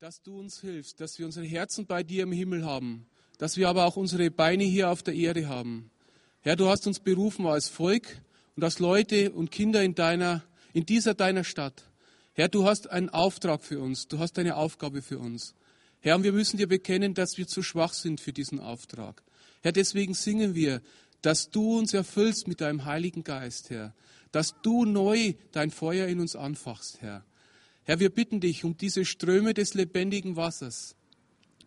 dass du uns hilfst, dass wir unsere Herzen bei dir im Himmel haben, dass wir aber auch unsere Beine hier auf der Erde haben. Herr, du hast uns berufen als Volk und als Leute und Kinder in deiner, in dieser deiner Stadt. Herr, du hast einen Auftrag für uns, du hast eine Aufgabe für uns. Herr, und wir müssen dir bekennen, dass wir zu schwach sind für diesen Auftrag. Herr, deswegen singen wir, dass du uns erfüllst mit deinem Heiligen Geist, Herr, dass du neu dein Feuer in uns anfachst, Herr. Herr, wir bitten dich um diese Ströme des lebendigen Wassers.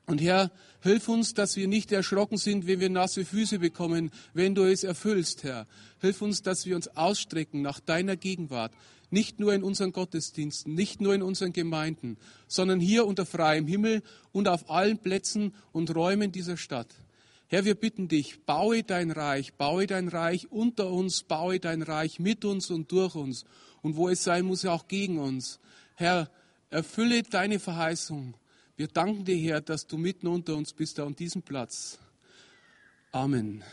Und Herr, hilf uns, dass wir nicht erschrocken sind, wenn wir nasse Füße bekommen, wenn du es erfüllst, Herr. Hilf uns, dass wir uns ausstrecken nach deiner Gegenwart, nicht nur in unseren Gottesdiensten, nicht nur in unseren Gemeinden, sondern hier unter freiem Himmel und auf allen Plätzen und Räumen dieser Stadt. Herr, wir bitten dich, baue dein Reich, baue dein Reich unter uns, baue dein Reich mit uns und durch uns. Und wo es sein muss, auch gegen uns. Herr, erfülle deine Verheißung wir danken dir, Herr, dass du mitten unter uns bist, da an diesem Platz. Amen.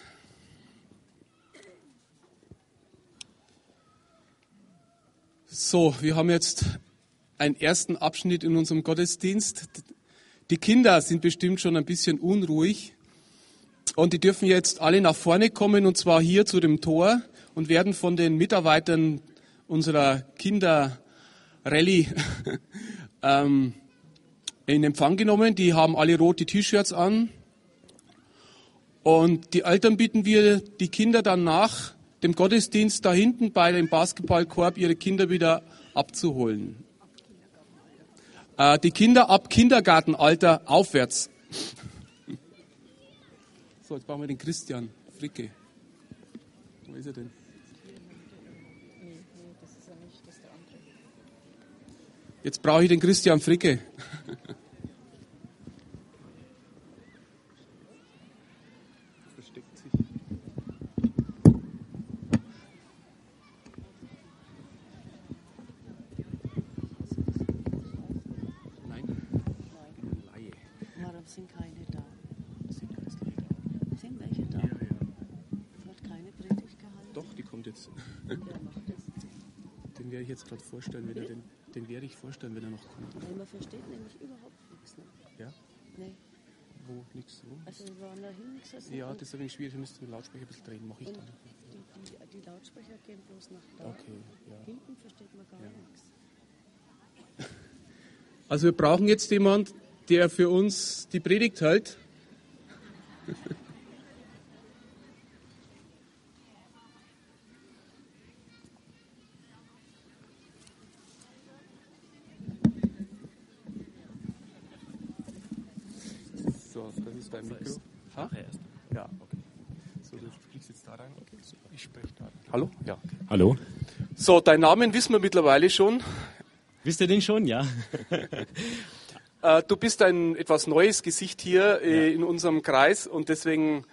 So, wir haben jetzt einen ersten Abschnitt in unserem Gottesdienst. Die Kinder sind bestimmt schon ein bisschen unruhig und die dürfen jetzt alle nach vorne kommen und zwar hier zu dem Tor und werden von den Mitarbeitern unserer Kinderrallye ähm, in Empfang genommen. Die haben alle rote T-Shirts an. Und die Eltern bitten wir, die Kinder dann nach dem Gottesdienst da hinten bei dem Basketballkorb ihre Kinder wieder abzuholen. Äh, die Kinder ab Kindergartenalter aufwärts. So, jetzt brauchen wir den Christian Fricke. Wo ist er denn? Jetzt brauche ich den Christian Fricke. jetzt. Gerade vorstellen, wenn er den, den werde ich vorstellen, wenn er noch kommt. Weil man versteht nämlich überhaupt nichts. Ne? Ja? Nee. Wo nichts? Wo? Also waren da nichts. Also ja, das ist ein wenig schwierig, wir müssen den Lautsprecher ein bisschen drehen, mache ich dann. Die, die, die, Lautsprecher gehen bloß nach da. Okay, ja. Hinten versteht man gar ja. nichts. Also wir brauchen jetzt jemand, der für uns die Predigt hält. dein Mikro? Nachher erst. Ja, okay. So, du sprichst jetzt da rein. Okay, super. Ich spreche da. Hallo? Ja. Hallo. So, deinen Namen wissen wir mittlerweile schon. Wisst ihr den schon? Ja. Äh, du bist ein etwas neues Gesicht hier äh, ja. in unserem Kreis und deswegen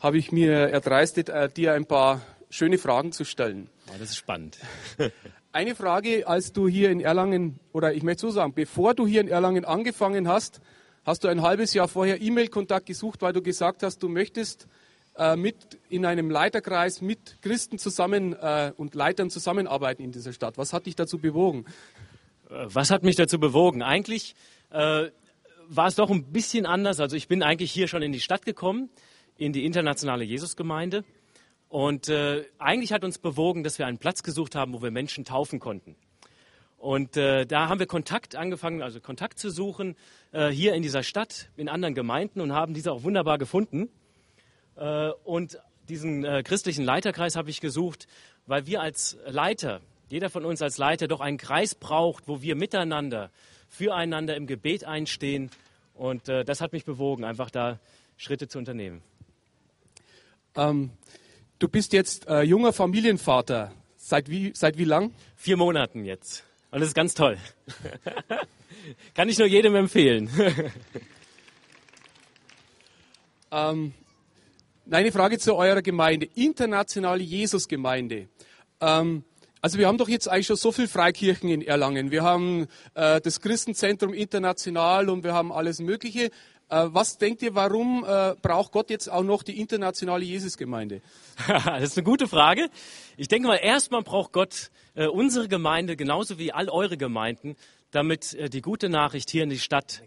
habe ich mir erdreistet, äh, dir ein paar schöne Fragen zu stellen. Oh, das ist spannend. Eine Frage, als du hier in Erlangen, oder ich möchte so sagen, bevor du hier in Erlangen angefangen hast, hast du ein halbes Jahr vorher E-Mail-Kontakt gesucht, weil du gesagt hast, du möchtest äh, mit in einem Leiterkreis mit Christen zusammen äh, und Leitern zusammenarbeiten in dieser Stadt. Was hat dich dazu bewogen? Äh, was hat mich dazu bewogen? Eigentlich äh, war es doch ein bisschen anders. Also ich bin eigentlich hier schon in die Stadt gekommen, in die internationale Jesusgemeinde. Und äh, eigentlich hat uns bewogen, dass wir einen Platz gesucht haben, wo wir Menschen taufen konnten. Und äh, da haben wir Kontakt angefangen, also Kontakt zu suchen äh, hier in dieser Stadt, in anderen Gemeinden und haben diese auch wunderbar gefunden. Äh, und diesen äh, christlichen Leiterkreis habe ich gesucht, weil wir als Leiter, jeder von uns als Leiter doch einen Kreis braucht, wo wir miteinander, füreinander im Gebet einstehen. Und äh, das hat mich bewogen, einfach da Schritte zu unternehmen. Ähm, du bist jetzt äh, junger Familienvater. Seit wie, seit wie lang? Vier Monaten jetzt. Und das ist ganz toll. Kann ich nur jedem empfehlen. ähm, eine Frage zu eurer Gemeinde, internationale Jesusgemeinde. Ähm, also wir haben doch jetzt eigentlich schon so viele Freikirchen in Erlangen. Wir haben äh, das Christenzentrum international und wir haben alles Mögliche. Äh, was denkt ihr, warum äh, braucht Gott jetzt auch noch die internationale Jesusgemeinde? das ist eine gute Frage. Ich denke mal, erstmal braucht Gott äh, unsere Gemeinde genauso wie all eure Gemeinden damit äh, die gute Nachricht hier in die Stadt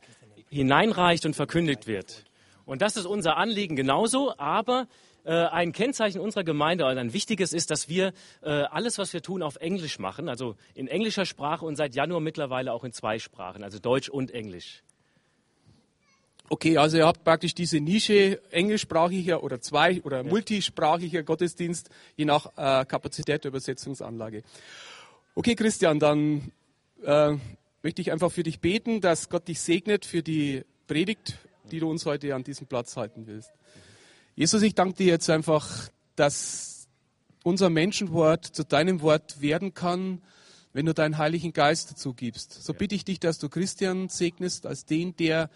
hineinreicht und verkündigt wird. Und das ist unser Anliegen genauso, aber äh, ein Kennzeichen unserer Gemeinde, also ein wichtiges ist, dass wir äh, alles, was wir tun, auf Englisch machen, also in englischer Sprache und seit Januar mittlerweile auch in zwei Sprachen, also Deutsch und Englisch. Okay, also ihr habt praktisch diese Nische englischsprachiger oder zwei oder multisprachiger Gottesdienst, je nach äh, Kapazität der Übersetzungsanlage. Okay, Christian, dann äh, möchte ich einfach für dich beten, dass Gott dich segnet für die Predigt, die du uns heute an diesem Platz halten willst. Jesus, ich danke dir jetzt einfach, dass unser Menschenwort zu deinem Wort werden kann, wenn du deinen Heiligen Geist dazu gibst. So bitte ich dich, dass du Christian segnest als den, der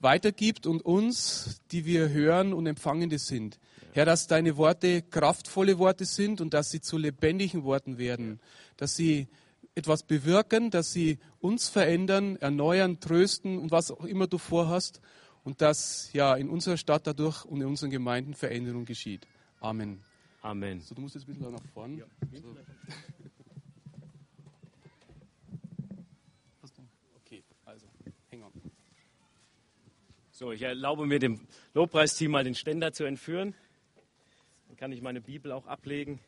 weitergibt und uns, die wir hören und Empfangende sind. Herr, dass deine Worte kraftvolle Worte sind und dass sie zu lebendigen Worten werden, dass sie etwas bewirken, dass sie uns verändern, erneuern, trösten und was auch immer du vorhast und dass ja in unserer Stadt dadurch und in unseren Gemeinden Veränderung geschieht. Amen. Amen. So, du musst jetzt ein bisschen nach vorne. Ja. So. Okay, also, hang on. So, ich erlaube mir dem Lobpreisteam mal den Ständer zu entführen. Dann kann ich meine Bibel auch ablegen.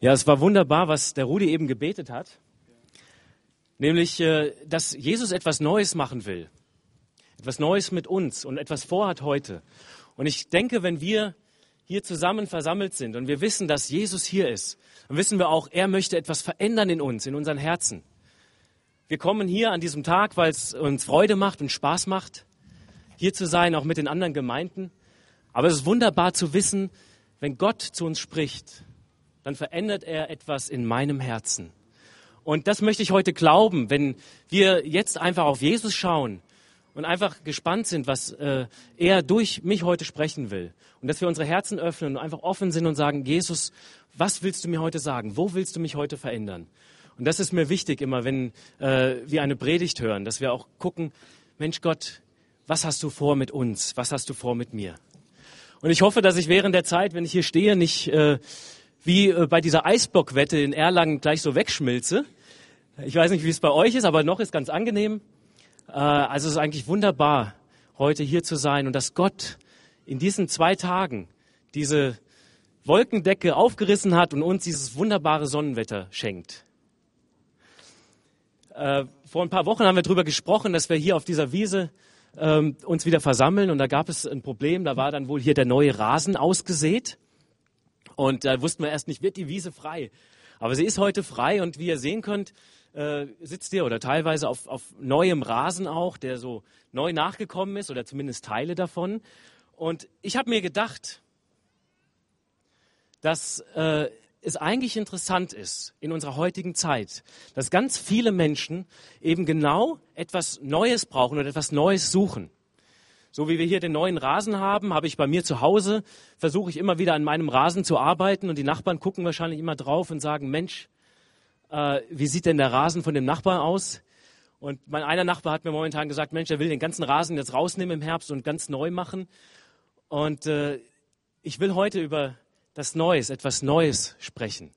Ja, es war wunderbar, was der Rudi eben gebetet hat. Nämlich, äh, dass Jesus etwas Neues machen will. Etwas Neues mit uns und etwas vorhat heute. Und ich denke, wenn wir hier zusammen versammelt sind und wir wissen, dass Jesus hier ist, dann wissen wir auch, er möchte etwas verändern in uns, in unseren Herzen. Wir kommen hier an diesem Tag, weil es uns Freude macht und Spaß macht, hier zu sein, auch mit den anderen Gemeinden. Aber es ist wunderbar zu wissen, wenn Gott zu uns spricht, dann verändert er etwas in meinem Herzen. Und das möchte ich heute glauben, wenn wir jetzt einfach auf Jesus schauen und einfach gespannt sind, was äh, er durch mich heute sprechen will. Und dass wir unsere Herzen öffnen und einfach offen sind und sagen, Jesus, was willst du mir heute sagen? Wo willst du mich heute verändern? Und das ist mir wichtig immer, wenn äh, wir eine Predigt hören, dass wir auch gucken, Mensch Gott, was hast du vor mit uns? Was hast du vor mit mir? Und ich hoffe, dass ich während der Zeit, wenn ich hier stehe, nicht äh, wie äh, bei dieser Eisbockwette in Erlangen gleich so wegschmilze. Ich weiß nicht, wie es bei euch ist, aber noch ist ganz angenehm. Äh, also es ist eigentlich wunderbar, heute hier zu sein und dass Gott in diesen zwei Tagen diese Wolkendecke aufgerissen hat und uns dieses wunderbare Sonnenwetter schenkt. Äh, vor ein paar Wochen haben wir darüber gesprochen, dass wir hier auf dieser Wiese ähm, uns wieder versammeln und da gab es ein Problem. Da war dann wohl hier der neue Rasen ausgesät und da wussten wir erst nicht, wird die Wiese frei. Aber sie ist heute frei und wie ihr sehen könnt, äh, sitzt ihr oder teilweise auf, auf neuem Rasen auch, der so neu nachgekommen ist oder zumindest Teile davon. Und ich habe mir gedacht, dass äh, es eigentlich interessant ist in unserer heutigen Zeit, dass ganz viele Menschen eben genau etwas Neues brauchen oder etwas Neues suchen. So wie wir hier den neuen Rasen haben, habe ich bei mir zu Hause, versuche ich immer wieder an meinem Rasen zu arbeiten und die Nachbarn gucken wahrscheinlich immer drauf und sagen, Mensch, äh, wie sieht denn der Rasen von dem Nachbarn aus? Und mein einer Nachbar hat mir momentan gesagt, Mensch, er will den ganzen Rasen jetzt rausnehmen im Herbst und ganz neu machen. Und äh, ich will heute über das Neues, etwas Neues sprechen.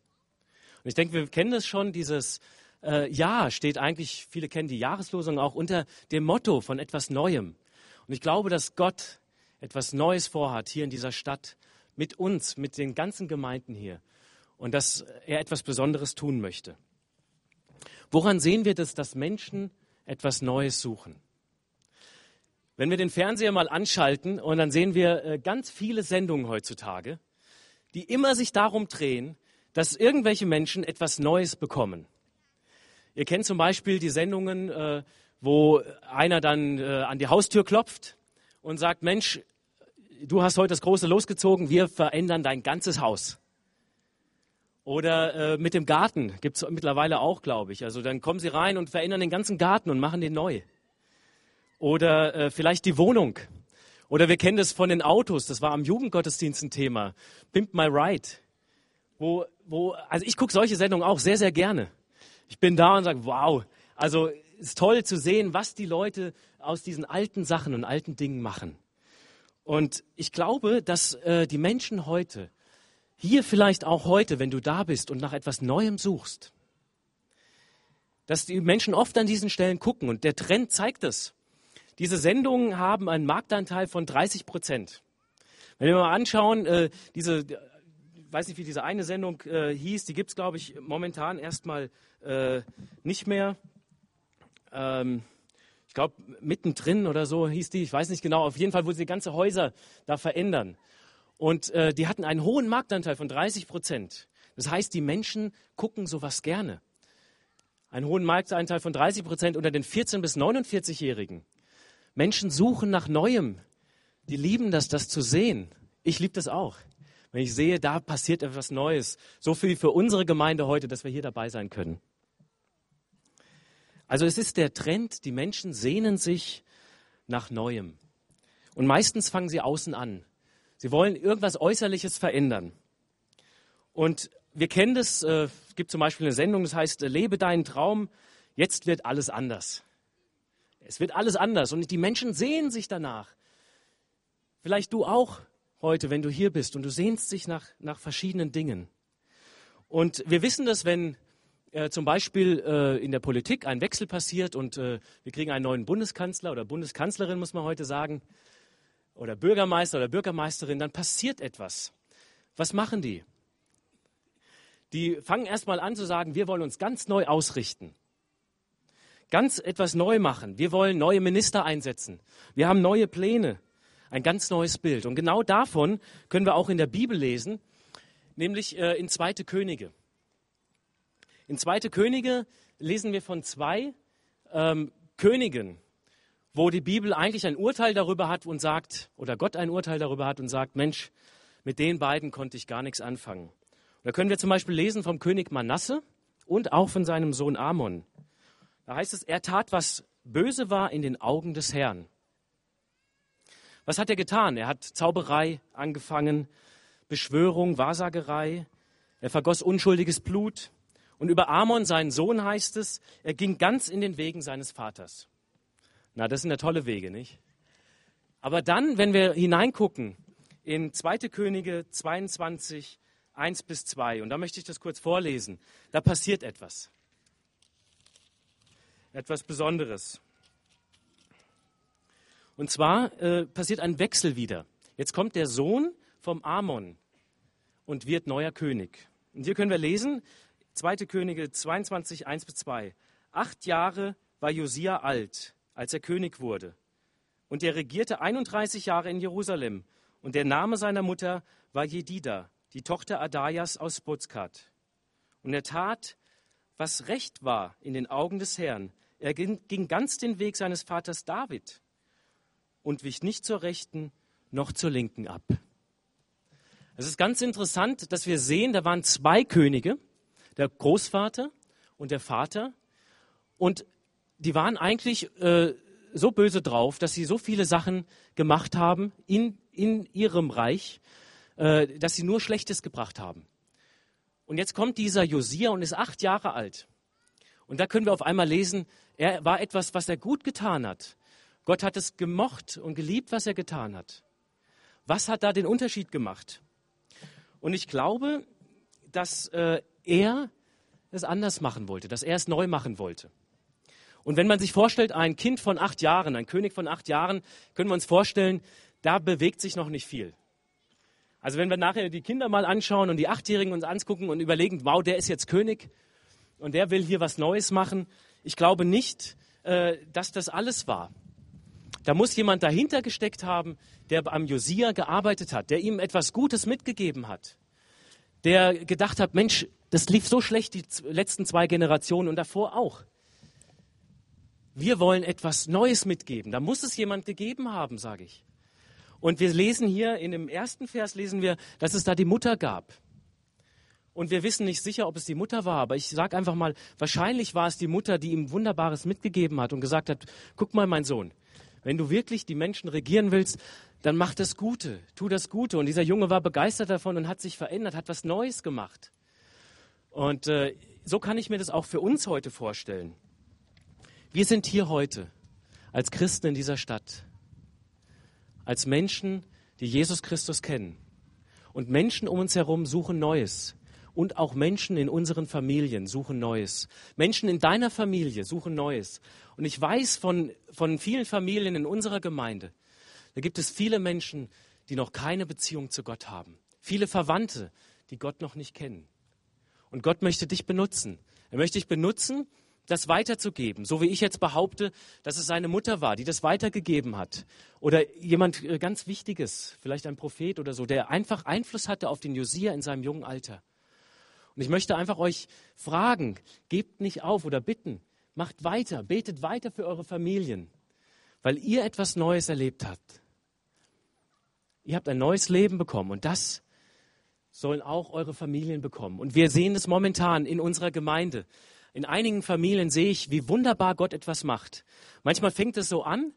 Und ich denke, wir kennen das schon, dieses äh, Ja steht eigentlich, viele kennen die Jahreslosung auch unter dem Motto von etwas Neuem. Und ich glaube, dass Gott etwas Neues vorhat hier in dieser Stadt mit uns, mit den ganzen Gemeinden hier. Und dass er etwas Besonderes tun möchte. Woran sehen wir das, dass Menschen etwas Neues suchen? Wenn wir den Fernseher mal anschalten und dann sehen wir äh, ganz viele Sendungen heutzutage, die immer sich darum drehen, dass irgendwelche Menschen etwas Neues bekommen. Ihr kennt zum Beispiel die Sendungen, äh, wo einer dann äh, an die Haustür klopft und sagt, Mensch, du hast heute das große losgezogen, wir verändern dein ganzes Haus. Oder äh, mit dem Garten gibt es mittlerweile auch, glaube ich. Also dann kommen sie rein und verändern den ganzen Garten und machen den neu. Oder äh, vielleicht die Wohnung. Oder wir kennen das von den Autos, das war am Jugendgottesdienst ein Thema. Pimp My Ride. Wo, wo, also ich gucke solche Sendungen auch sehr, sehr gerne. Ich bin da und sage, wow, also ist toll zu sehen, was die Leute aus diesen alten Sachen und alten Dingen machen. Und ich glaube, dass äh, die Menschen heute, hier vielleicht auch heute, wenn du da bist und nach etwas Neuem suchst, dass die Menschen oft an diesen Stellen gucken und der Trend zeigt es. Diese Sendungen haben einen Marktanteil von 30 Prozent. Wenn wir mal anschauen, äh, diese, ich weiß nicht, wie diese eine Sendung äh, hieß, die gibt es, glaube ich, momentan erstmal äh, nicht mehr. Ähm, ich glaube, mittendrin oder so hieß die, ich weiß nicht genau. Auf jeden Fall, wo sie ganze Häuser da verändern. Und äh, die hatten einen hohen Marktanteil von 30 Prozent. Das heißt, die Menschen gucken sowas gerne. Einen hohen Marktanteil von 30 Prozent unter den 14- bis 49-Jährigen. Menschen suchen nach Neuem. Die lieben das, das zu sehen. Ich liebe das auch. Wenn ich sehe, da passiert etwas Neues. So viel für unsere Gemeinde heute, dass wir hier dabei sein können. Also es ist der Trend, die Menschen sehnen sich nach Neuem. Und meistens fangen sie außen an. Sie wollen irgendwas Äußerliches verändern. Und wir kennen das, äh, es gibt zum Beispiel eine Sendung, das heißt, äh, lebe deinen Traum, jetzt wird alles anders. Es wird alles anders und die Menschen sehen sich danach. Vielleicht du auch heute, wenn du hier bist und du sehnst dich nach, nach verschiedenen Dingen. Und wir wissen das, wenn äh, zum Beispiel äh, in der Politik ein Wechsel passiert und äh, wir kriegen einen neuen Bundeskanzler oder Bundeskanzlerin, muss man heute sagen, oder Bürgermeister oder Bürgermeisterin, dann passiert etwas. Was machen die? Die fangen erstmal an zu sagen, wir wollen uns ganz neu ausrichten. Ganz etwas neu machen. Wir wollen neue Minister einsetzen. Wir haben neue Pläne. Ein ganz neues Bild. Und genau davon können wir auch in der Bibel lesen, nämlich äh, in Zweite Könige. In Zweite Könige lesen wir von zwei ähm, Königen, wo die Bibel eigentlich ein Urteil darüber hat und sagt, oder Gott ein Urteil darüber hat und sagt, Mensch, mit den beiden konnte ich gar nichts anfangen. Und da können wir zum Beispiel lesen vom König Manasse und auch von seinem Sohn Amon. Da heißt es, er tat, was böse war in den Augen des Herrn. Was hat er getan? Er hat Zauberei angefangen, Beschwörung, Wahrsagerei. Er vergoss unschuldiges Blut. Und über Amon, seinen Sohn, heißt es, er ging ganz in den Wegen seines Vaters. Na, das sind ja tolle Wege, nicht? Aber dann, wenn wir hineingucken in 2. Könige 22, 1 bis 2, und da möchte ich das kurz vorlesen, da passiert etwas. Etwas Besonderes. Und zwar äh, passiert ein Wechsel wieder. Jetzt kommt der Sohn vom Amon und wird neuer König. Und hier können wir lesen, 2. Könige 22, 1 bis 2. Acht Jahre war Josia alt, als er König wurde. Und er regierte 31 Jahre in Jerusalem. Und der Name seiner Mutter war Jedida, die Tochter Adajas aus Bozkat. Und er tat, was recht war in den Augen des Herrn. Er ging, ging ganz den Weg seines Vaters David und wich nicht zur Rechten noch zur Linken ab. Es ist ganz interessant, dass wir sehen, da waren zwei Könige, der Großvater und der Vater. Und die waren eigentlich äh, so böse drauf, dass sie so viele Sachen gemacht haben in, in ihrem Reich, äh, dass sie nur Schlechtes gebracht haben. Und jetzt kommt dieser Josia und ist acht Jahre alt. Und da können wir auf einmal lesen, er war etwas, was er gut getan hat. Gott hat es gemocht und geliebt, was er getan hat. Was hat da den Unterschied gemacht? Und ich glaube, dass äh, er es anders machen wollte, dass er es neu machen wollte. Und wenn man sich vorstellt, ein Kind von acht Jahren, ein König von acht Jahren, können wir uns vorstellen, da bewegt sich noch nicht viel. Also wenn wir nachher die Kinder mal anschauen und die Achtjährigen uns angucken und überlegen, wow, der ist jetzt König und der will hier was Neues machen, ich glaube nicht, äh, dass das alles war. Da muss jemand dahinter gesteckt haben, der am Josia gearbeitet hat, der ihm etwas Gutes mitgegeben hat, der gedacht hat, Mensch, das lief so schlecht die letzten zwei Generationen und davor auch. Wir wollen etwas Neues mitgeben. Da muss es jemand gegeben haben, sage ich. Und wir lesen hier in dem ersten Vers lesen wir, dass es da die Mutter gab. Und wir wissen nicht sicher, ob es die Mutter war, aber ich sage einfach mal, wahrscheinlich war es die Mutter, die ihm Wunderbares mitgegeben hat und gesagt hat, guck mal, mein Sohn, wenn du wirklich die Menschen regieren willst, dann mach das Gute, tu das Gute. Und dieser Junge war begeistert davon und hat sich verändert, hat was Neues gemacht. Und äh, so kann ich mir das auch für uns heute vorstellen. Wir sind hier heute als Christen in dieser Stadt, als Menschen, die Jesus Christus kennen. Und Menschen um uns herum suchen Neues. Und auch Menschen in unseren Familien suchen Neues. Menschen in deiner Familie suchen Neues. Und ich weiß von, von vielen Familien in unserer Gemeinde, da gibt es viele Menschen, die noch keine Beziehung zu Gott haben. Viele Verwandte, die Gott noch nicht kennen. Und Gott möchte dich benutzen. Er möchte dich benutzen, das weiterzugeben. So wie ich jetzt behaupte, dass es seine Mutter war, die das weitergegeben hat. Oder jemand äh, ganz Wichtiges, vielleicht ein Prophet oder so, der einfach Einfluss hatte auf den Josia in seinem jungen Alter. Und ich möchte einfach euch fragen, gebt nicht auf oder bitten, macht weiter, betet weiter für eure Familien, weil ihr etwas Neues erlebt habt. Ihr habt ein neues Leben bekommen und das sollen auch eure Familien bekommen. Und wir sehen es momentan in unserer Gemeinde. In einigen Familien sehe ich, wie wunderbar Gott etwas macht. Manchmal fängt es so an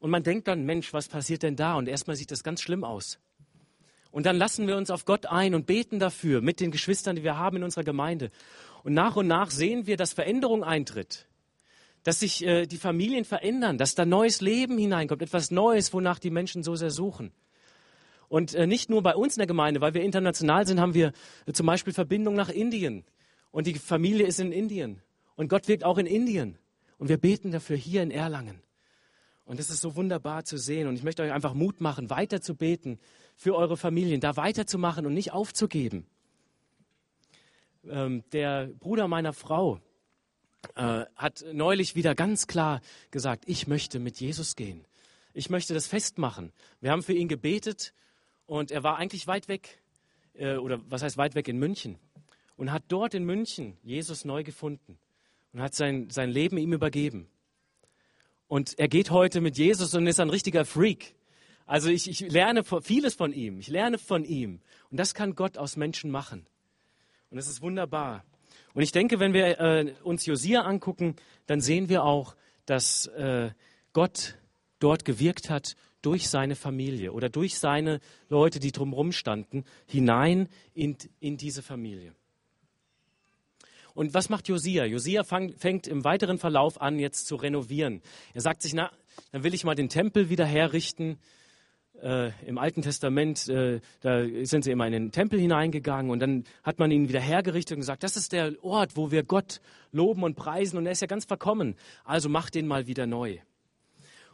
und man denkt dann, Mensch, was passiert denn da? Und erstmal sieht das ganz schlimm aus. Und dann lassen wir uns auf Gott ein und beten dafür mit den Geschwistern, die wir haben in unserer Gemeinde. Und nach und nach sehen wir, dass Veränderung eintritt, dass sich äh, die Familien verändern, dass da neues Leben hineinkommt, etwas Neues, wonach die Menschen so sehr suchen. Und äh, nicht nur bei uns in der Gemeinde, weil wir international sind, haben wir äh, zum Beispiel Verbindung nach Indien. Und die Familie ist in Indien. Und Gott wirkt auch in Indien. Und wir beten dafür hier in Erlangen. Und es ist so wunderbar zu sehen. Und ich möchte euch einfach Mut machen, weiter zu beten für eure Familien, da weiterzumachen und nicht aufzugeben. Ähm, der Bruder meiner Frau äh, hat neulich wieder ganz klar gesagt, ich möchte mit Jesus gehen. Ich möchte das festmachen. Wir haben für ihn gebetet und er war eigentlich weit weg, äh, oder was heißt weit weg in München und hat dort in München Jesus neu gefunden und hat sein, sein Leben ihm übergeben. Und er geht heute mit Jesus und ist ein richtiger Freak. Also ich, ich lerne vieles von ihm. Ich lerne von ihm. Und das kann Gott aus Menschen machen. Und das ist wunderbar. Und ich denke, wenn wir äh, uns Josia angucken, dann sehen wir auch, dass äh, Gott dort gewirkt hat durch seine Familie oder durch seine Leute, die drumherum standen, hinein in, in diese Familie. Und was macht Josia? Josia fang, fängt im weiteren Verlauf an, jetzt zu renovieren. Er sagt sich, na, dann will ich mal den Tempel wieder herrichten. Äh, Im Alten Testament, äh, da sind sie immer in den Tempel hineingegangen und dann hat man ihn wieder hergerichtet und gesagt, das ist der Ort, wo wir Gott loben und preisen und er ist ja ganz verkommen. Also mach den mal wieder neu.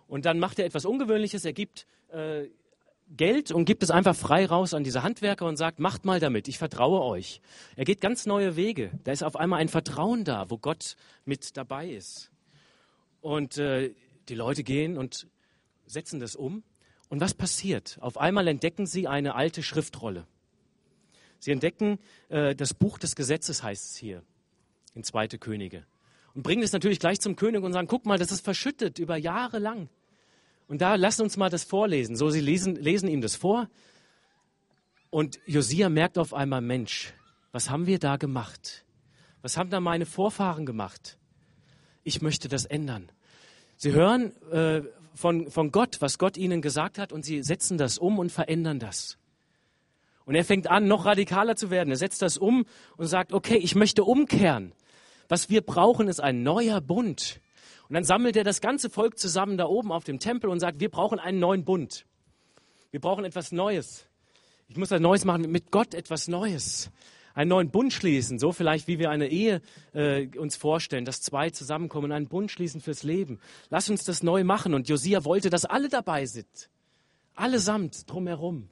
Und dann macht er etwas Ungewöhnliches. Er gibt äh, Geld und gibt es einfach frei raus an diese Handwerker und sagt, macht mal damit, ich vertraue euch. Er geht ganz neue Wege. Da ist auf einmal ein Vertrauen da, wo Gott mit dabei ist. Und äh, die Leute gehen und setzen das um. Und was passiert? Auf einmal entdecken sie eine alte Schriftrolle. Sie entdecken äh, das Buch des Gesetzes, heißt es hier, in Zweite Könige. Und bringen es natürlich gleich zum König und sagen, guck mal, das ist verschüttet über Jahre lang. Und da lass uns mal das vorlesen. So, sie lesen, lesen ihm das vor. Und Josia merkt auf einmal, Mensch, was haben wir da gemacht? Was haben da meine Vorfahren gemacht? Ich möchte das ändern. Sie hören äh, von, von Gott, was Gott ihnen gesagt hat, und sie setzen das um und verändern das. Und er fängt an, noch radikaler zu werden. Er setzt das um und sagt, okay, ich möchte umkehren. Was wir brauchen, ist ein neuer Bund. Und dann sammelt er das ganze Volk zusammen da oben auf dem Tempel und sagt, wir brauchen einen neuen Bund. Wir brauchen etwas Neues. Ich muss ein Neues machen, mit Gott etwas Neues. Einen neuen Bund schließen, so vielleicht wie wir eine Ehe äh, uns vorstellen, dass zwei zusammenkommen, einen Bund schließen fürs Leben. Lass uns das neu machen. Und Josia wollte, dass alle dabei sind. Allesamt drumherum.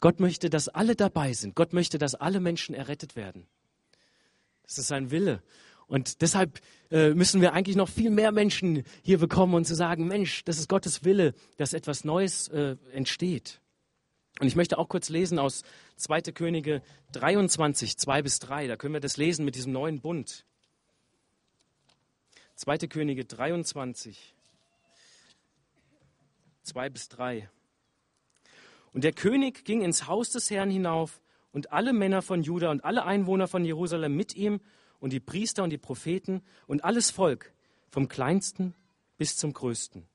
Gott möchte, dass alle dabei sind. Gott möchte, dass alle Menschen errettet werden. Das ist sein Wille. Und deshalb äh, müssen wir eigentlich noch viel mehr Menschen hier bekommen und zu sagen, Mensch, das ist Gottes Wille, dass etwas Neues äh, entsteht. Und ich möchte auch kurz lesen aus 2. Könige 23, 2 bis 3. Da können wir das lesen mit diesem neuen Bund. 2. Könige 23, 2 bis 3. Und der König ging ins Haus des Herrn hinauf und alle Männer von Juda und alle Einwohner von Jerusalem mit ihm und die Priester und die Propheten und alles Volk, vom kleinsten bis zum größten.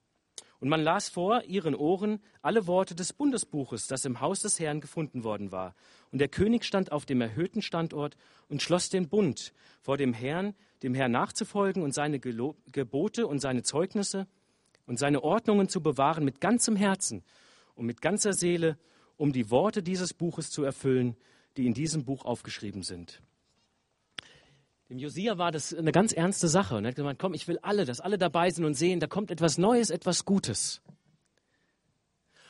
Und man las vor ihren Ohren alle Worte des Bundesbuches, das im Haus des Herrn gefunden worden war. Und der König stand auf dem erhöhten Standort und schloss den Bund vor dem Herrn, dem Herrn nachzufolgen und seine Gebote und seine Zeugnisse und seine Ordnungen zu bewahren mit ganzem Herzen und mit ganzer Seele, um die Worte dieses Buches zu erfüllen, die in diesem Buch aufgeschrieben sind. Dem Josia war das eine ganz ernste Sache. Und er hat gesagt, komm, ich will alle, dass alle dabei sind und sehen, da kommt etwas Neues, etwas Gutes.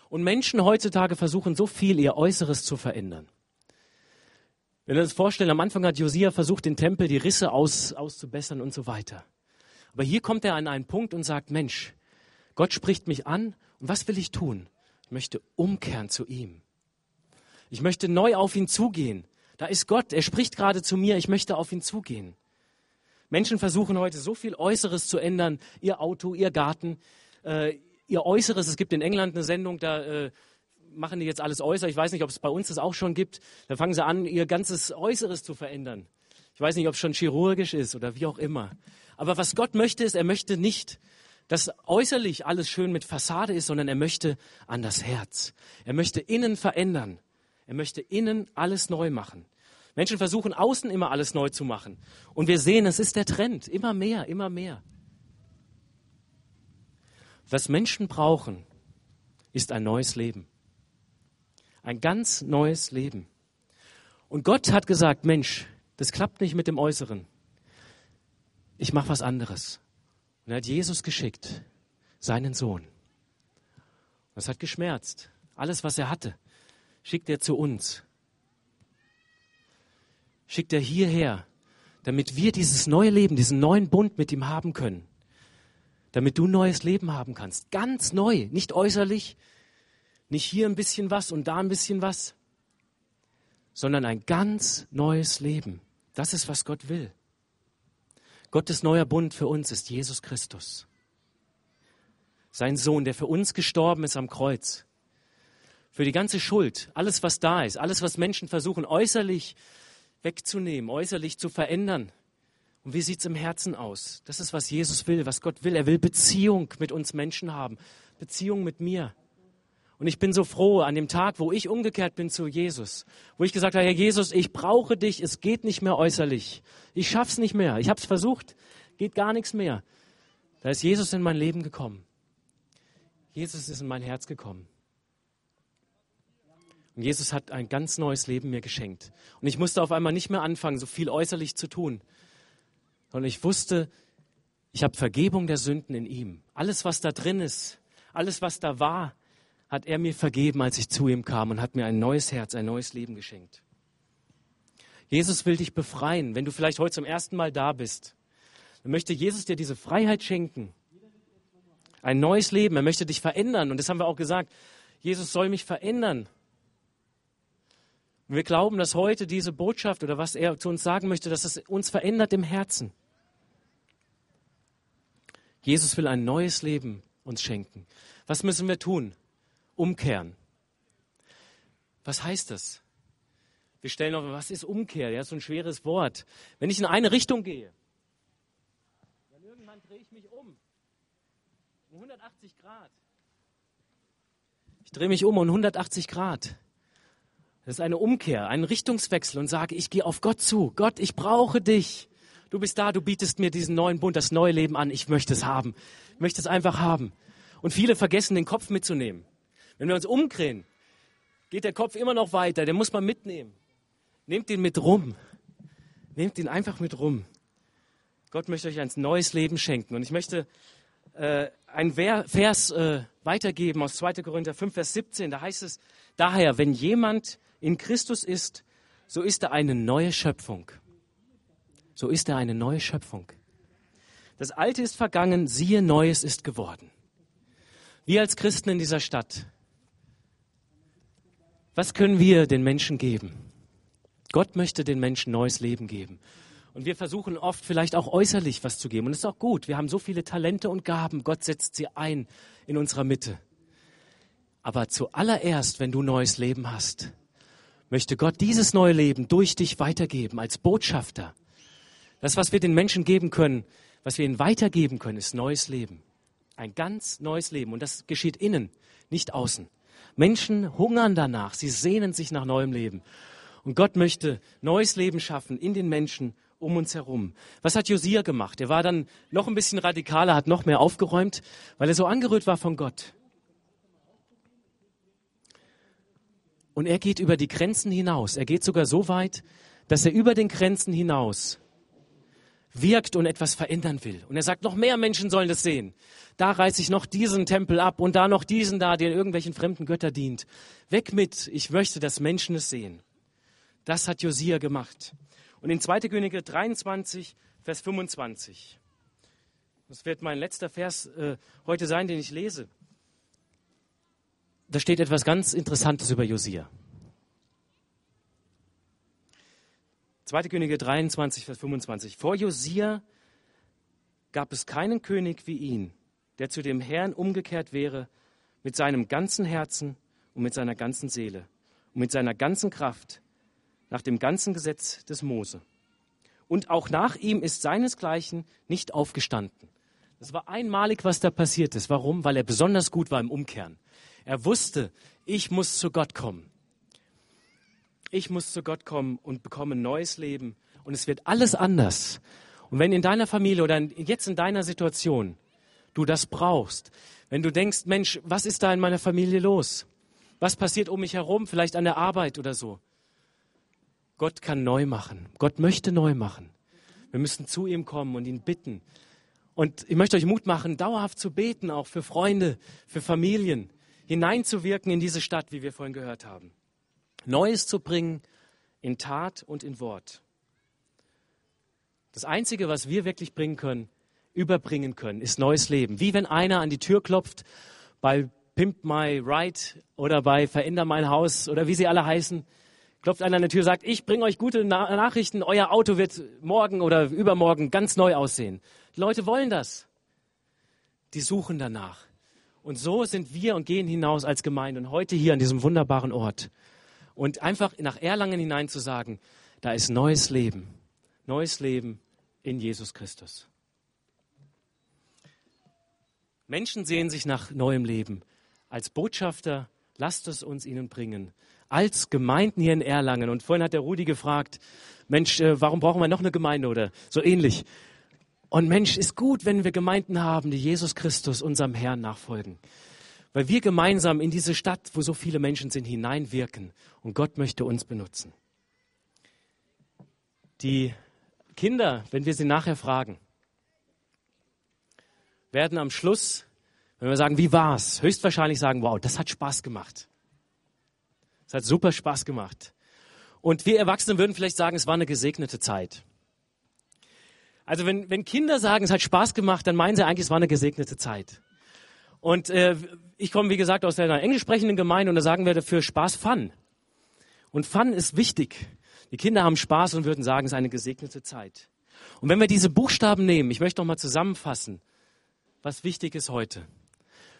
Und Menschen heutzutage versuchen so viel, ihr Äußeres zu verändern. Wenn wir uns vorstellen, am Anfang hat Josia versucht, den Tempel, die Risse aus, auszubessern und so weiter. Aber hier kommt er an einen Punkt und sagt, Mensch, Gott spricht mich an und was will ich tun? Ich möchte umkehren zu ihm. Ich möchte neu auf ihn zugehen. Da ist Gott, er spricht gerade zu mir, ich möchte auf ihn zugehen. Menschen versuchen heute so viel Äußeres zu ändern, ihr Auto, ihr Garten, äh, ihr Äußeres. Es gibt in England eine Sendung, da äh, machen die jetzt alles äußer. Ich weiß nicht, ob es bei uns das auch schon gibt. Da fangen sie an, ihr ganzes Äußeres zu verändern. Ich weiß nicht, ob es schon chirurgisch ist oder wie auch immer. Aber was Gott möchte, ist, er möchte nicht, dass äußerlich alles schön mit Fassade ist, sondern er möchte an das Herz. Er möchte innen verändern. Er möchte innen alles neu machen. Menschen versuchen außen immer alles neu zu machen. Und wir sehen, es ist der Trend. Immer mehr, immer mehr. Was Menschen brauchen, ist ein neues Leben. Ein ganz neues Leben. Und Gott hat gesagt, Mensch, das klappt nicht mit dem Äußeren. Ich mache was anderes. Und er hat Jesus geschickt, seinen Sohn. Das hat geschmerzt. Alles, was er hatte, schickt er zu uns schickt er hierher, damit wir dieses neue Leben, diesen neuen Bund mit ihm haben können. Damit du neues Leben haben kannst. Ganz neu, nicht äußerlich, nicht hier ein bisschen was und da ein bisschen was, sondern ein ganz neues Leben. Das ist, was Gott will. Gottes neuer Bund für uns ist Jesus Christus. Sein Sohn, der für uns gestorben ist am Kreuz. Für die ganze Schuld, alles, was da ist, alles, was Menschen versuchen, äußerlich wegzunehmen, äußerlich zu verändern. Und wie sieht es im Herzen aus? Das ist, was Jesus will, was Gott will. Er will Beziehung mit uns Menschen haben, Beziehung mit mir. Und ich bin so froh an dem Tag, wo ich umgekehrt bin zu Jesus, wo ich gesagt habe, Herr Jesus, ich brauche dich, es geht nicht mehr äußerlich. Ich schaff's nicht mehr. Ich habe es versucht, geht gar nichts mehr. Da ist Jesus in mein Leben gekommen. Jesus ist in mein Herz gekommen. Und Jesus hat ein ganz neues Leben mir geschenkt. Und ich musste auf einmal nicht mehr anfangen, so viel äußerlich zu tun. Sondern ich wusste, ich habe Vergebung der Sünden in ihm. Alles, was da drin ist, alles, was da war, hat er mir vergeben, als ich zu ihm kam und hat mir ein neues Herz, ein neues Leben geschenkt. Jesus will dich befreien. Wenn du vielleicht heute zum ersten Mal da bist, dann möchte Jesus dir diese Freiheit schenken. Ein neues Leben. Er möchte dich verändern. Und das haben wir auch gesagt. Jesus soll mich verändern. Und wir glauben, dass heute diese Botschaft oder was er zu uns sagen möchte, dass es uns verändert im Herzen. Jesus will ein neues Leben uns schenken. Was müssen wir tun? Umkehren. Was heißt das? Wir stellen noch, was ist Umkehr? Ja, so ein schweres Wort. Wenn ich in eine Richtung gehe, dann irgendwann drehe ich mich um. Um 180 Grad. Ich drehe mich um um 180 Grad. Das ist eine Umkehr, ein Richtungswechsel und sage, ich gehe auf Gott zu. Gott, ich brauche dich. Du bist da, du bietest mir diesen neuen Bund, das neue Leben an. Ich möchte es haben. Ich möchte es einfach haben. Und viele vergessen, den Kopf mitzunehmen. Wenn wir uns umdrehen, geht der Kopf immer noch weiter. Den muss man mitnehmen. Nehmt ihn mit rum. Nehmt ihn einfach mit rum. Gott möchte euch ein neues Leben schenken. Und ich möchte äh, einen Vers äh, weitergeben aus 2. Korinther 5, Vers 17. Da heißt es, daher, wenn jemand in Christus ist, so ist er eine neue Schöpfung. So ist er eine neue Schöpfung. Das Alte ist vergangen, siehe, Neues ist geworden. Wir als Christen in dieser Stadt, was können wir den Menschen geben? Gott möchte den Menschen neues Leben geben. Und wir versuchen oft vielleicht auch äußerlich was zu geben. Und das ist auch gut. Wir haben so viele Talente und Gaben. Gott setzt sie ein in unserer Mitte. Aber zuallererst, wenn du neues Leben hast, möchte Gott dieses neue Leben durch dich weitergeben als Botschafter. Das, was wir den Menschen geben können, was wir ihnen weitergeben können, ist neues Leben. Ein ganz neues Leben. Und das geschieht innen, nicht außen. Menschen hungern danach. Sie sehnen sich nach neuem Leben. Und Gott möchte neues Leben schaffen in den Menschen um uns herum. Was hat Josia gemacht? Er war dann noch ein bisschen radikaler, hat noch mehr aufgeräumt, weil er so angerührt war von Gott. Und er geht über die Grenzen hinaus. Er geht sogar so weit, dass er über den Grenzen hinaus wirkt und etwas verändern will. Und er sagt, noch mehr Menschen sollen das sehen. Da reiße ich noch diesen Tempel ab und da noch diesen da, der irgendwelchen fremden Götter dient. Weg mit, ich möchte, dass Menschen es sehen. Das hat Josia gemacht. Und in 2. Könige 23, Vers 25. Das wird mein letzter Vers äh, heute sein, den ich lese. Da steht etwas ganz Interessantes über Josia. 2. Könige 23, Vers 25. Vor Josia gab es keinen König wie ihn, der zu dem Herrn umgekehrt wäre mit seinem ganzen Herzen und mit seiner ganzen Seele und mit seiner ganzen Kraft nach dem ganzen Gesetz des Mose. Und auch nach ihm ist seinesgleichen nicht aufgestanden. Das war einmalig, was da passiert ist. Warum? Weil er besonders gut war im Umkehren. Er wusste, ich muss zu Gott kommen ich muss zu Gott kommen und bekomme ein neues Leben und es wird alles anders. Und wenn in deiner Familie oder jetzt in deiner Situation du das brauchst, wenn du denkst, Mensch, was ist da in meiner Familie los? Was passiert um mich herum, vielleicht an der Arbeit oder so? Gott kann neu machen. Gott möchte neu machen. Wir müssen zu ihm kommen und ihn bitten. Und ich möchte euch Mut machen, dauerhaft zu beten, auch für Freunde, für Familien, hineinzuwirken in diese Stadt, wie wir vorhin gehört haben. Neues zu bringen in Tat und in Wort. Das Einzige, was wir wirklich bringen können, überbringen können, ist neues Leben. Wie wenn einer an die Tür klopft bei Pimp My Ride oder bei Veränder mein Haus oder wie sie alle heißen, klopft einer an die Tür, sagt, ich bringe euch gute Na Nachrichten, euer Auto wird morgen oder übermorgen ganz neu aussehen. Die Leute wollen das. Die suchen danach. Und so sind wir und gehen hinaus als Gemeinde und heute hier an diesem wunderbaren Ort und einfach nach Erlangen hinein zu sagen, da ist neues Leben, neues Leben in Jesus Christus. Menschen sehen sich nach neuem Leben. Als Botschafter, lasst es uns ihnen bringen. Als Gemeinden hier in Erlangen. Und vorhin hat der Rudi gefragt, Mensch, äh, warum brauchen wir noch eine Gemeinde oder so ähnlich. Und Mensch, ist gut, wenn wir Gemeinden haben, die Jesus Christus, unserem Herrn, nachfolgen weil wir gemeinsam in diese Stadt, wo so viele Menschen sind, hineinwirken und Gott möchte uns benutzen. Die Kinder, wenn wir sie nachher fragen, werden am Schluss, wenn wir sagen, wie war's, höchstwahrscheinlich sagen, wow, das hat Spaß gemacht. Es hat super Spaß gemacht. Und wir Erwachsenen würden vielleicht sagen, es war eine gesegnete Zeit. Also wenn, wenn Kinder sagen, es hat Spaß gemacht, dann meinen sie eigentlich, es war eine gesegnete Zeit. Und äh, ich komme, wie gesagt, aus einer englisch sprechenden Gemeinde und da sagen wir dafür Spaß Fun. Und Fun ist wichtig. Die Kinder haben Spaß und würden sagen, es ist eine gesegnete Zeit. Und wenn wir diese Buchstaben nehmen, ich möchte noch mal zusammenfassen, was wichtig ist heute.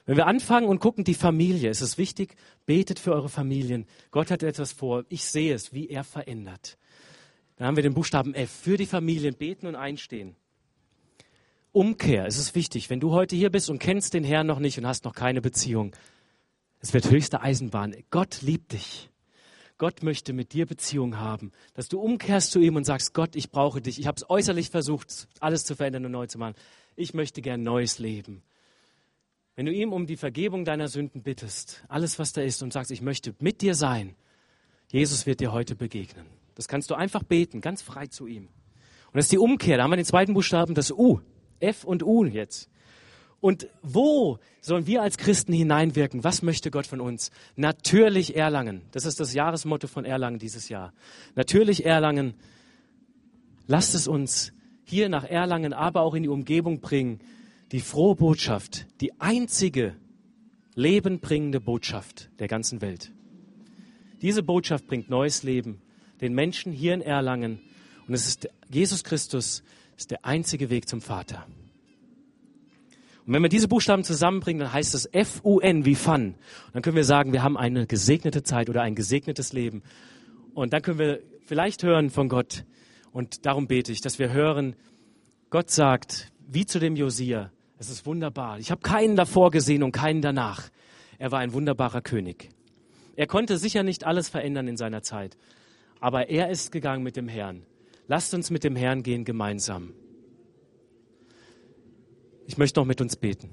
Wenn wir anfangen und gucken, die Familie, ist es wichtig, betet für eure Familien. Gott hat etwas vor. Ich sehe es, wie er verändert. Dann haben wir den Buchstaben F. Für die Familien beten und einstehen. Umkehr. Es ist wichtig, wenn du heute hier bist und kennst den Herrn noch nicht und hast noch keine Beziehung. Es wird höchste Eisenbahn. Gott liebt dich. Gott möchte mit dir Beziehung haben, dass du umkehrst zu ihm und sagst, Gott, ich brauche dich. Ich habe es äußerlich versucht, alles zu verändern und neu zu machen. Ich möchte gern neues Leben. Wenn du ihm um die Vergebung deiner Sünden bittest, alles was da ist und sagst, ich möchte mit dir sein, Jesus wird dir heute begegnen. Das kannst du einfach beten, ganz frei zu ihm. Und das ist die Umkehr. Da haben wir den zweiten Buchstaben, das U. F und U jetzt. Und wo sollen wir als Christen hineinwirken? Was möchte Gott von uns? Natürlich Erlangen. Das ist das Jahresmotto von Erlangen dieses Jahr. Natürlich Erlangen. Lasst es uns hier nach Erlangen, aber auch in die Umgebung bringen. Die frohe Botschaft, die einzige lebenbringende Botschaft der ganzen Welt. Diese Botschaft bringt neues Leben den Menschen hier in Erlangen. Und es ist Jesus Christus, ist der einzige Weg zum Vater. Und wenn wir diese Buchstaben zusammenbringen, dann heißt es F-U-N wie Fun. Dann können wir sagen, wir haben eine gesegnete Zeit oder ein gesegnetes Leben. Und dann können wir vielleicht hören von Gott. Und darum bete ich, dass wir hören, Gott sagt, wie zu dem Josia, es ist wunderbar. Ich habe keinen davor gesehen und keinen danach. Er war ein wunderbarer König. Er konnte sicher nicht alles verändern in seiner Zeit, aber er ist gegangen mit dem Herrn. Lasst uns mit dem Herrn gehen gemeinsam. Ich möchte noch mit uns beten.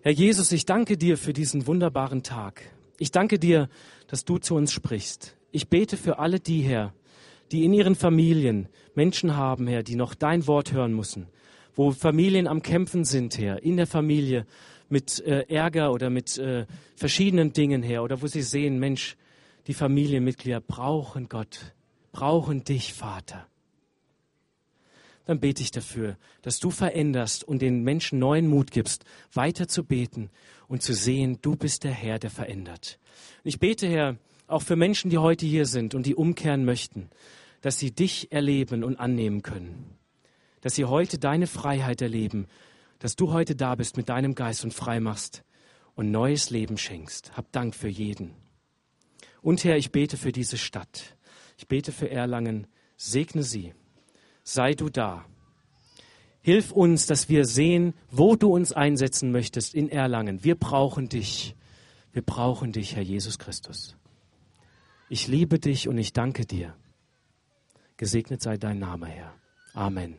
Herr Jesus, ich danke dir für diesen wunderbaren Tag. Ich danke dir, dass du zu uns sprichst. Ich bete für alle die, Herr, die in ihren Familien Menschen haben, Herr, die noch dein Wort hören müssen, wo Familien am Kämpfen sind, Herr, in der Familie mit äh, Ärger oder mit äh, verschiedenen Dingen, Herr, oder wo sie sehen, Mensch, die Familienmitglieder brauchen Gott, brauchen dich, Vater. Dann bete ich dafür, dass du veränderst und den Menschen neuen Mut gibst, weiter zu beten und zu sehen, du bist der Herr, der verändert. Ich bete, Herr, auch für Menschen, die heute hier sind und die umkehren möchten, dass sie dich erleben und annehmen können. Dass sie heute deine Freiheit erleben, dass du heute da bist mit deinem Geist und frei machst und neues Leben schenkst. Hab Dank für jeden. Und Herr, ich bete für diese Stadt. Ich bete für Erlangen. Segne sie. Sei du da. Hilf uns, dass wir sehen, wo du uns einsetzen möchtest in Erlangen. Wir brauchen dich. Wir brauchen dich, Herr Jesus Christus. Ich liebe dich und ich danke dir. Gesegnet sei dein Name, Herr. Amen.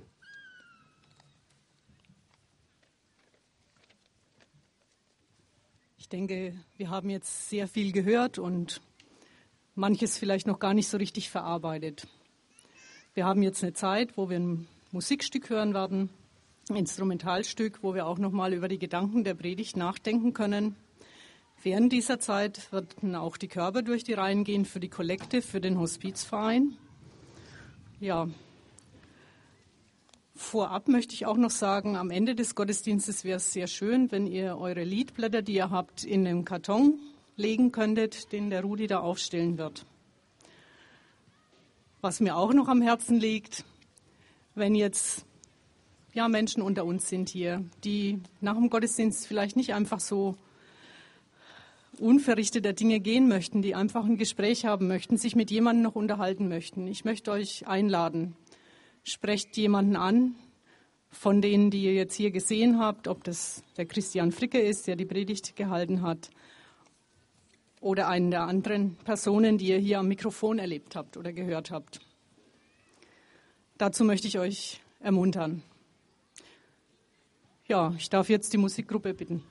Ich denke, wir haben jetzt sehr viel gehört und manches vielleicht noch gar nicht so richtig verarbeitet. Wir haben jetzt eine Zeit, wo wir ein Musikstück hören werden, ein Instrumentalstück, wo wir auch noch mal über die Gedanken der Predigt nachdenken können. Während dieser Zeit werden auch die Körper durch die Reihen gehen für die Kollekte, für den Hospizverein. Ja, Vorab möchte ich auch noch sagen, am Ende des Gottesdienstes wäre es sehr schön, wenn ihr eure Liedblätter, die ihr habt, in den Karton legen könntet, den der Rudi da aufstellen wird. Was mir auch noch am Herzen liegt, wenn jetzt ja, Menschen unter uns sind hier, die nach dem Gottesdienst vielleicht nicht einfach so unverrichteter Dinge gehen möchten, die einfach ein Gespräch haben möchten, sich mit jemandem noch unterhalten möchten. Ich möchte euch einladen. Sprecht jemanden an, von denen, die ihr jetzt hier gesehen habt, ob das der Christian Fricke ist, der die Predigt gehalten hat, oder einen der anderen Personen, die ihr hier am Mikrofon erlebt habt oder gehört habt. Dazu möchte ich euch ermuntern. Ja, ich darf jetzt die Musikgruppe bitten.